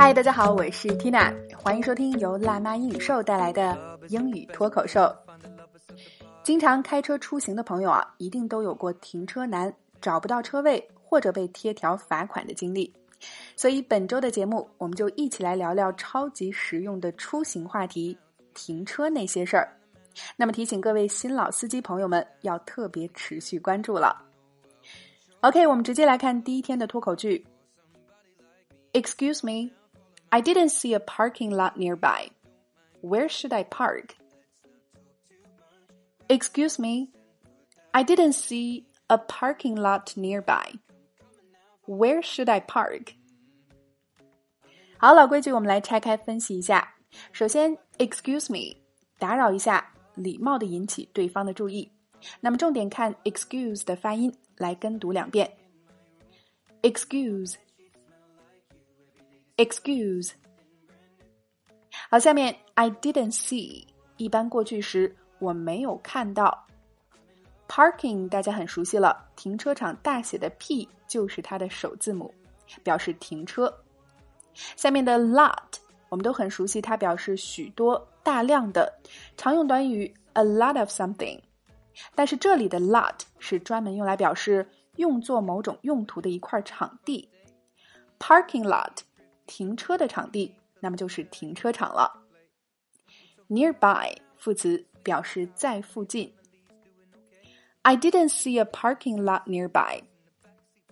嗨，大家好，我是 Tina，欢迎收听由辣妈英语秀带来的英语脱口秀。经常开车出行的朋友啊，一定都有过停车难、找不到车位或者被贴条罚款的经历。所以本周的节目，我们就一起来聊聊超级实用的出行话题——停车那些事儿。那么提醒各位新老司机朋友们，要特别持续关注了。OK，我们直接来看第一天的脱口剧。Excuse me, I didn't see a parking lot nearby. Where should I park? Excuse me, I didn't see a parking lot nearby. Where should I park? 好，老规矩，我们来拆开分析一下。首先，excuse me，打扰一下，礼貌的引起对方的注意。那么重点看 excuse 的发音，来跟读两遍。 Excuse，。好，下面 I didn't see，一般过去时我没有看到。Parking 大家很熟悉了，停车场大写的 P 就是它的首字母，表示停车。下面的 lot 我们都很熟悉，它表示许多、大量的，常用短语 a lot of something。但是这里的 lot 是专门用来表示用作某种用途的一块场地，parking lot 停车的场地，那么就是停车场了。Nearby 副词表示在附近。I didn't see a parking lot nearby。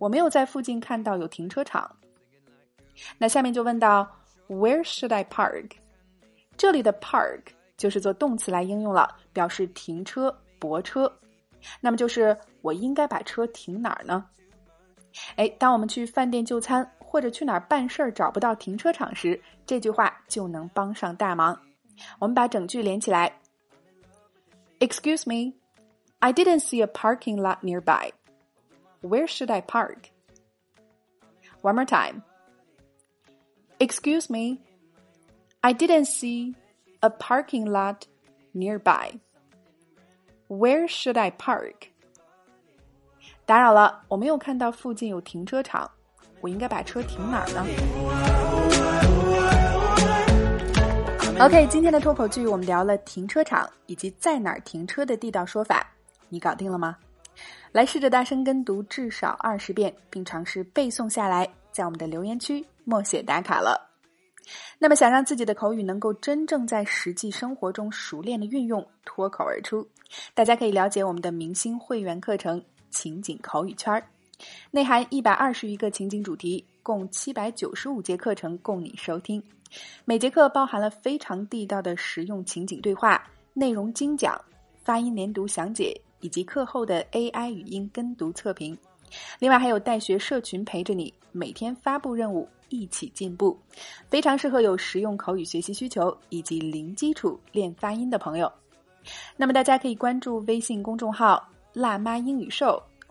我没有在附近看到有停车场。那下面就问到 Where should I park？这里的 park 就是做动词来应用了，表示停车。泊车，那么就是我应该把车停哪儿呢？哎，当我们去饭店就餐或者去哪儿办事儿找不到停车场时，这句话就能帮上大忙。我们把整句连起来：Excuse me, I didn't see a parking lot nearby. Where should I park? One more time. Excuse me, I didn't see a parking lot nearby. Where should I park？打扰了，我没有看到附近有停车场， 我应该把车停哪儿呢？OK，今天的脱口剧我们聊了停车场以及在哪儿停车的地道说法，你搞定了吗？来试着大声跟读至少二十遍，并尝试背诵下来，在我们的留言区默写打卡了。那么，想让自己的口语能够真正在实际生活中熟练的运用，脱口而出，大家可以了解我们的明星会员课程《情景口语圈儿》，内含一百二十余个情景主题，共七百九十五节课程供你收听。每节课包含了非常地道的实用情景对话，内容精讲，发音连读详解，以及课后的 AI 语音跟读测评。另外，还有带学社群陪着你，每天发布任务。一起进步，非常适合有实用口语学习需求以及零基础练发音的朋友。那么大家可以关注微信公众号“辣妈英语秀”，